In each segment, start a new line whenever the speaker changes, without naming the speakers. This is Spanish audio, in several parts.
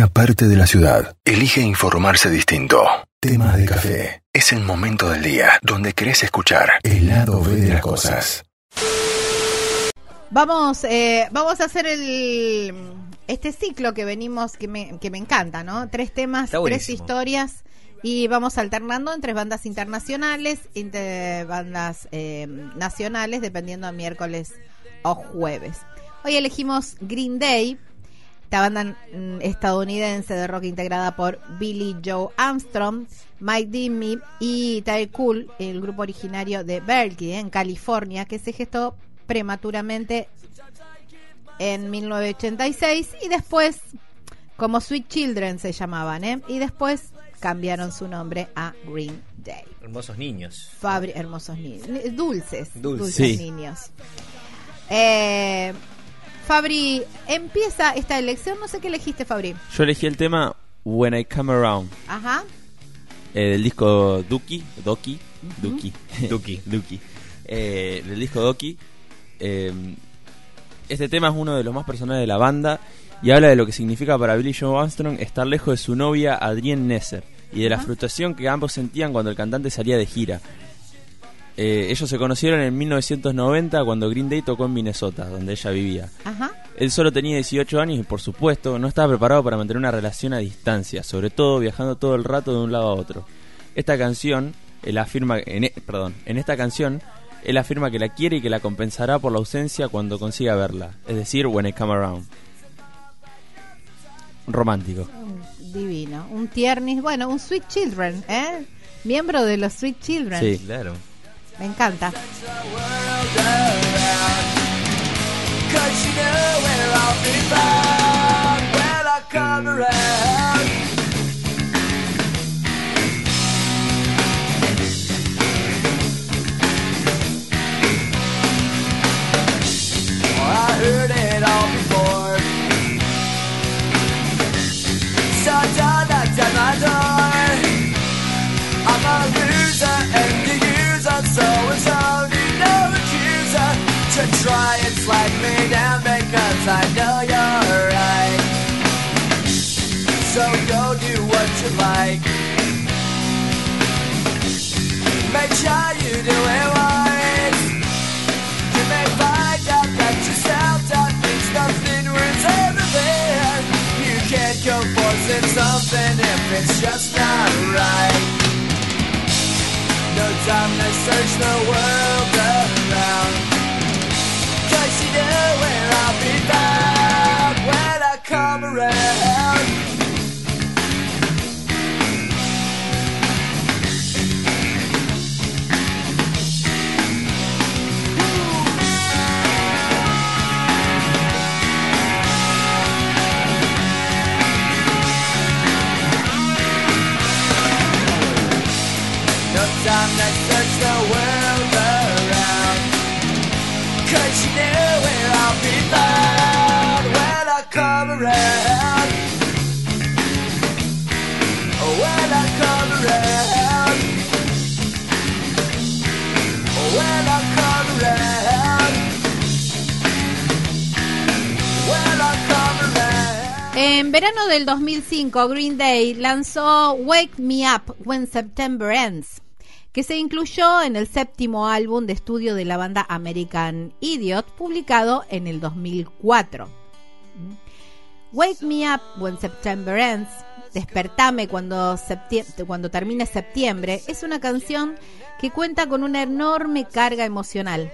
una parte de la ciudad elige informarse distinto. Temas de café. Es el momento del día donde querés escuchar el lado B de las cosas.
Vamos, eh, vamos a hacer el este ciclo que venimos, que me, que me encanta, ¿no? Tres temas, tres historias y vamos alternando entre bandas internacionales, entre bandas eh, nacionales, dependiendo de miércoles o jueves. Hoy elegimos Green Day, esta banda mm, estadounidense de rock integrada por Billy Joe Armstrong, Mike Dimmy y Ty Cool, el grupo originario de Berkeley, en California, que se gestó prematuramente en 1986 y después, como Sweet Children se llamaban, ¿eh? y después cambiaron su nombre a Green Day.
Hermosos niños.
Fabri, hermosos niños, dulces,
Dulces.
dulces
Sí.
niños. Eh, Fabri, empieza esta elección, no sé qué elegiste, Fabri.
Yo elegí el tema When I Come Around,
Ajá.
eh, del disco Duki, Doki, Duki,
Duki.
Duki, eh, del disco Doki. Eh, este tema es uno de los más personales de la banda y habla de lo que significa para Billy Joe Armstrong estar lejos de su novia Adrienne Nesser y de la frustración que ambos sentían cuando el cantante salía de gira. Eh, ellos se conocieron en 1990 cuando Green Day tocó en Minnesota, donde ella vivía.
Ajá.
Él solo tenía 18 años y por supuesto no estaba preparado para mantener una relación a distancia, sobre todo viajando todo el rato de un lado a otro. Esta canción, él afirma, en, e- perdón, en esta canción, él afirma que la quiere y que la compensará por la ausencia cuando consiga verla, es decir, when I come around. Romántico.
Divino. Un tiernis, bueno, un Sweet Children, ¿eh? Miembro de los Sweet Children.
Sí.
Claro.
Me encanta.
To try and flag me down because I know you're right. So go do what you like. Make sure you do it right. You may find out that yourself that means nothing worth everything. You can't go forcing something if it's just not right. No time to search the world around. Know where I'll be found when I come around. Oh. Oh.
En verano del 2005, Green Day lanzó Wake Me Up When September Ends, que se incluyó en el séptimo álbum de estudio de la banda American Idiot, publicado en el 2004. Wake Me Up When September Ends, Despertame cuando, septie- cuando termine septiembre, es una canción que cuenta con una enorme carga emocional.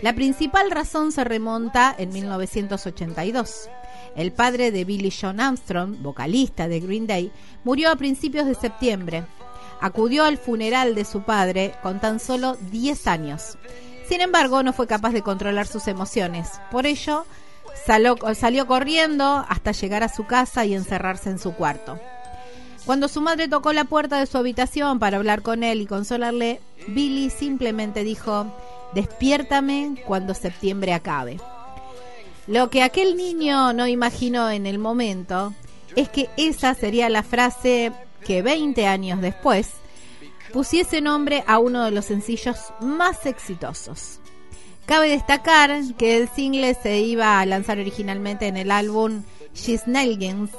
La principal razón se remonta en 1982. El padre de Billy John Armstrong, vocalista de Green Day, murió a principios de septiembre. Acudió al funeral de su padre con tan solo 10 años. Sin embargo, no fue capaz de controlar sus emociones. Por ello, salió, corriendo hasta llegar a su casa y encerrarse en su cuarto. Cuando su madre tocó la puerta de su habitación para hablar con él y consolarle, Billy simplemente dijo, despiértame cuando septiembre acabe. Lo que aquel niño no imaginó en el momento es que esa sería la frase que 20 años después pusiese nombre a uno de los sencillos más exitosos. Cabe destacar que el single se iba a lanzar originalmente en el álbum She's Nelgens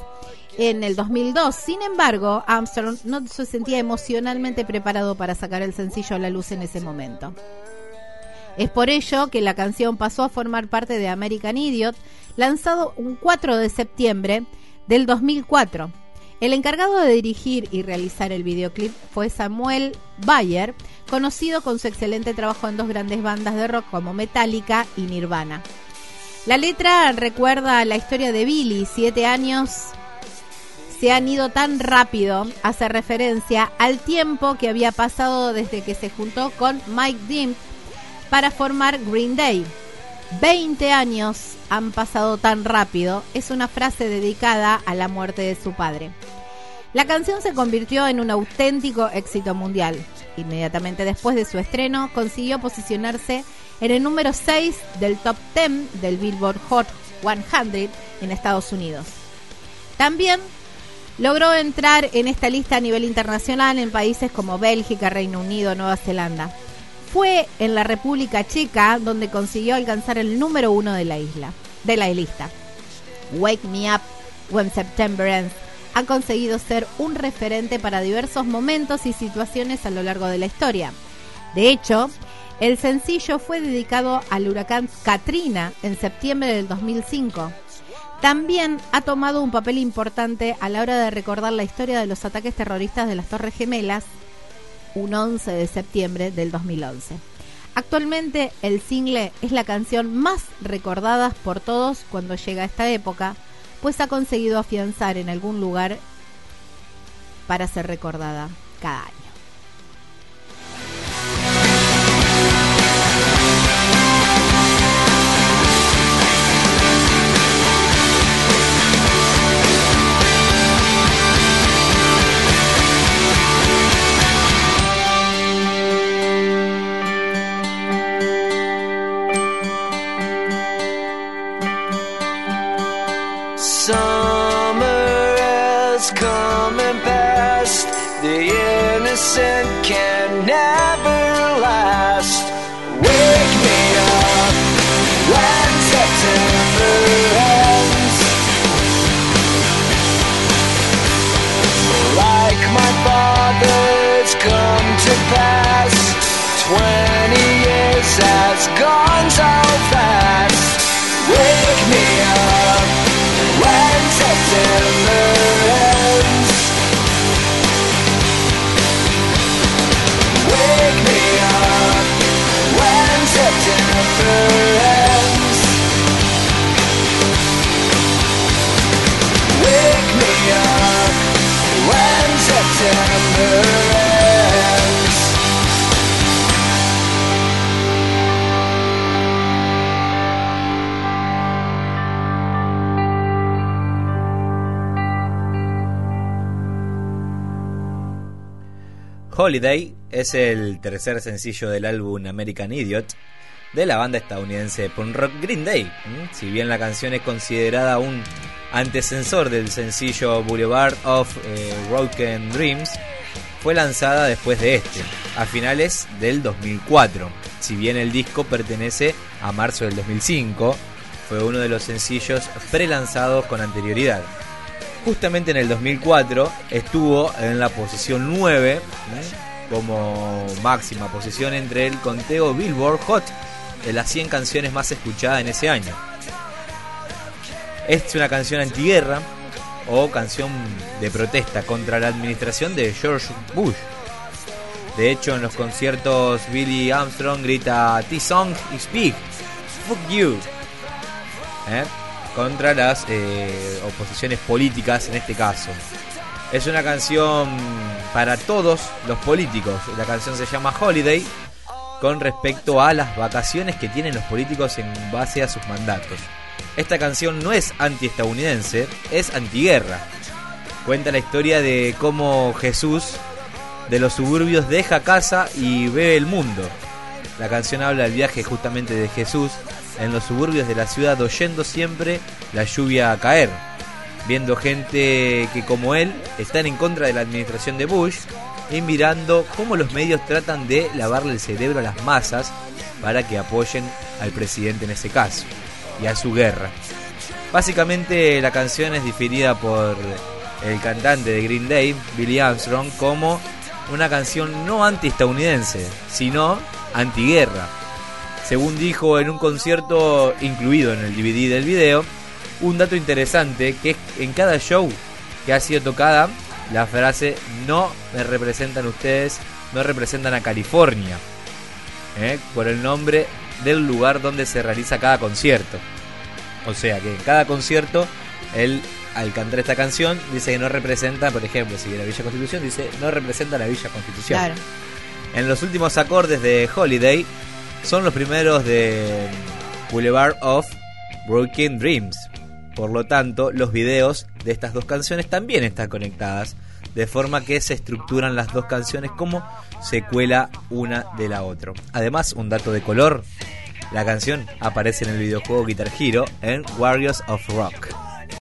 en el 2002. Sin embargo, Armstrong no se sentía emocionalmente preparado para sacar el sencillo a la luz en ese momento. Es por ello que la canción pasó a formar parte de American Idiot, lanzado un 4 de septiembre del 2004. El encargado de dirigir y realizar el videoclip fue Samuel Bayer, conocido con su excelente trabajo en dos grandes bandas de rock como Metallica y Nirvana. La letra recuerda la historia de Billy, siete años se han ido tan rápido, hace referencia al tiempo que había pasado desde que se juntó con Mike Dean para formar Green Day. 20 años han pasado tan rápido es una frase dedicada a la muerte de su padre. La canción se convirtió en un auténtico éxito mundial. Inmediatamente después de su estreno consiguió posicionarse en el número 6 del top 10 del Billboard Hot 100 en Estados Unidos. También logró entrar en esta lista a nivel internacional en países como Bélgica, Reino Unido, Nueva Zelanda. Fue en la República Checa donde consiguió alcanzar el número uno de la isla, de la lista. Wake Me Up When September Ends ha conseguido ser un referente para diversos momentos y situaciones a lo largo de la historia. De hecho, el sencillo fue dedicado al huracán Katrina en septiembre del 2005. También ha tomado un papel importante a la hora de recordar la historia de los ataques terroristas de las Torres Gemelas un 11 de septiembre del 2011. Actualmente el single es la canción más recordada por todos cuando llega a esta época, pues ha conseguido afianzar en algún lugar para ser recordada cada año.
Summer has come and passed. The innocent can never last. Wake me up when September ends. Like my father's come to pass.
Holiday es el tercer sencillo del álbum American Idiot de la banda estadounidense punk rock Green Day. Si bien la canción es considerada un antecesor del sencillo Boulevard of eh, Broken Dreams, fue lanzada después de este, a finales del 2004. Si bien el disco pertenece a marzo del 2005, fue uno de los sencillos prelanzados con anterioridad. Justamente en el 2004 estuvo en la posición 9 ¿eh? como máxima posición entre el conteo Billboard Hot de las 100 canciones más escuchadas en ese año. Es una canción antiguerra o canción de protesta contra la administración de George Bush. De hecho, en los conciertos Billy Armstrong grita T-Song is big, fuck you. ¿Eh? Contra las eh, oposiciones políticas en este caso. Es una canción para todos los políticos. La canción se llama Holiday con respecto a las vacaciones que tienen los políticos en base a sus mandatos. Esta canción no es anti-estadounidense, es antiguerra. Cuenta la historia de cómo Jesús de los suburbios deja casa y ve el mundo. La canción habla del viaje justamente de Jesús en los suburbios de la ciudad oyendo siempre la lluvia caer, viendo gente que como él están en contra de la administración de Bush y mirando cómo los medios tratan de lavarle el cerebro a las masas para que apoyen al presidente en ese caso y a su guerra. Básicamente la canción es diferida por el cantante de Green Day, Billy Armstrong, como una canción no anti-estadounidense, sino antiguerra. Según dijo en un concierto incluido en el DVD del video, un dato interesante que es en cada show que ha sido tocada, la frase no me representan ustedes, no representan a California, ¿eh? por el nombre del lugar donde se realiza cada concierto. O sea que en cada concierto él al cantar esta canción dice que no representa, por ejemplo, si la Villa Constitución dice no representa la Villa Constitución. En los últimos acordes de Holiday son los primeros de Boulevard of Broken Dreams. Por lo tanto, los videos de estas dos canciones también están conectadas, de forma que se estructuran las dos canciones como secuela una de la otra. Además, un dato de color, la canción aparece en el videojuego Guitar Hero en Warriors of Rock.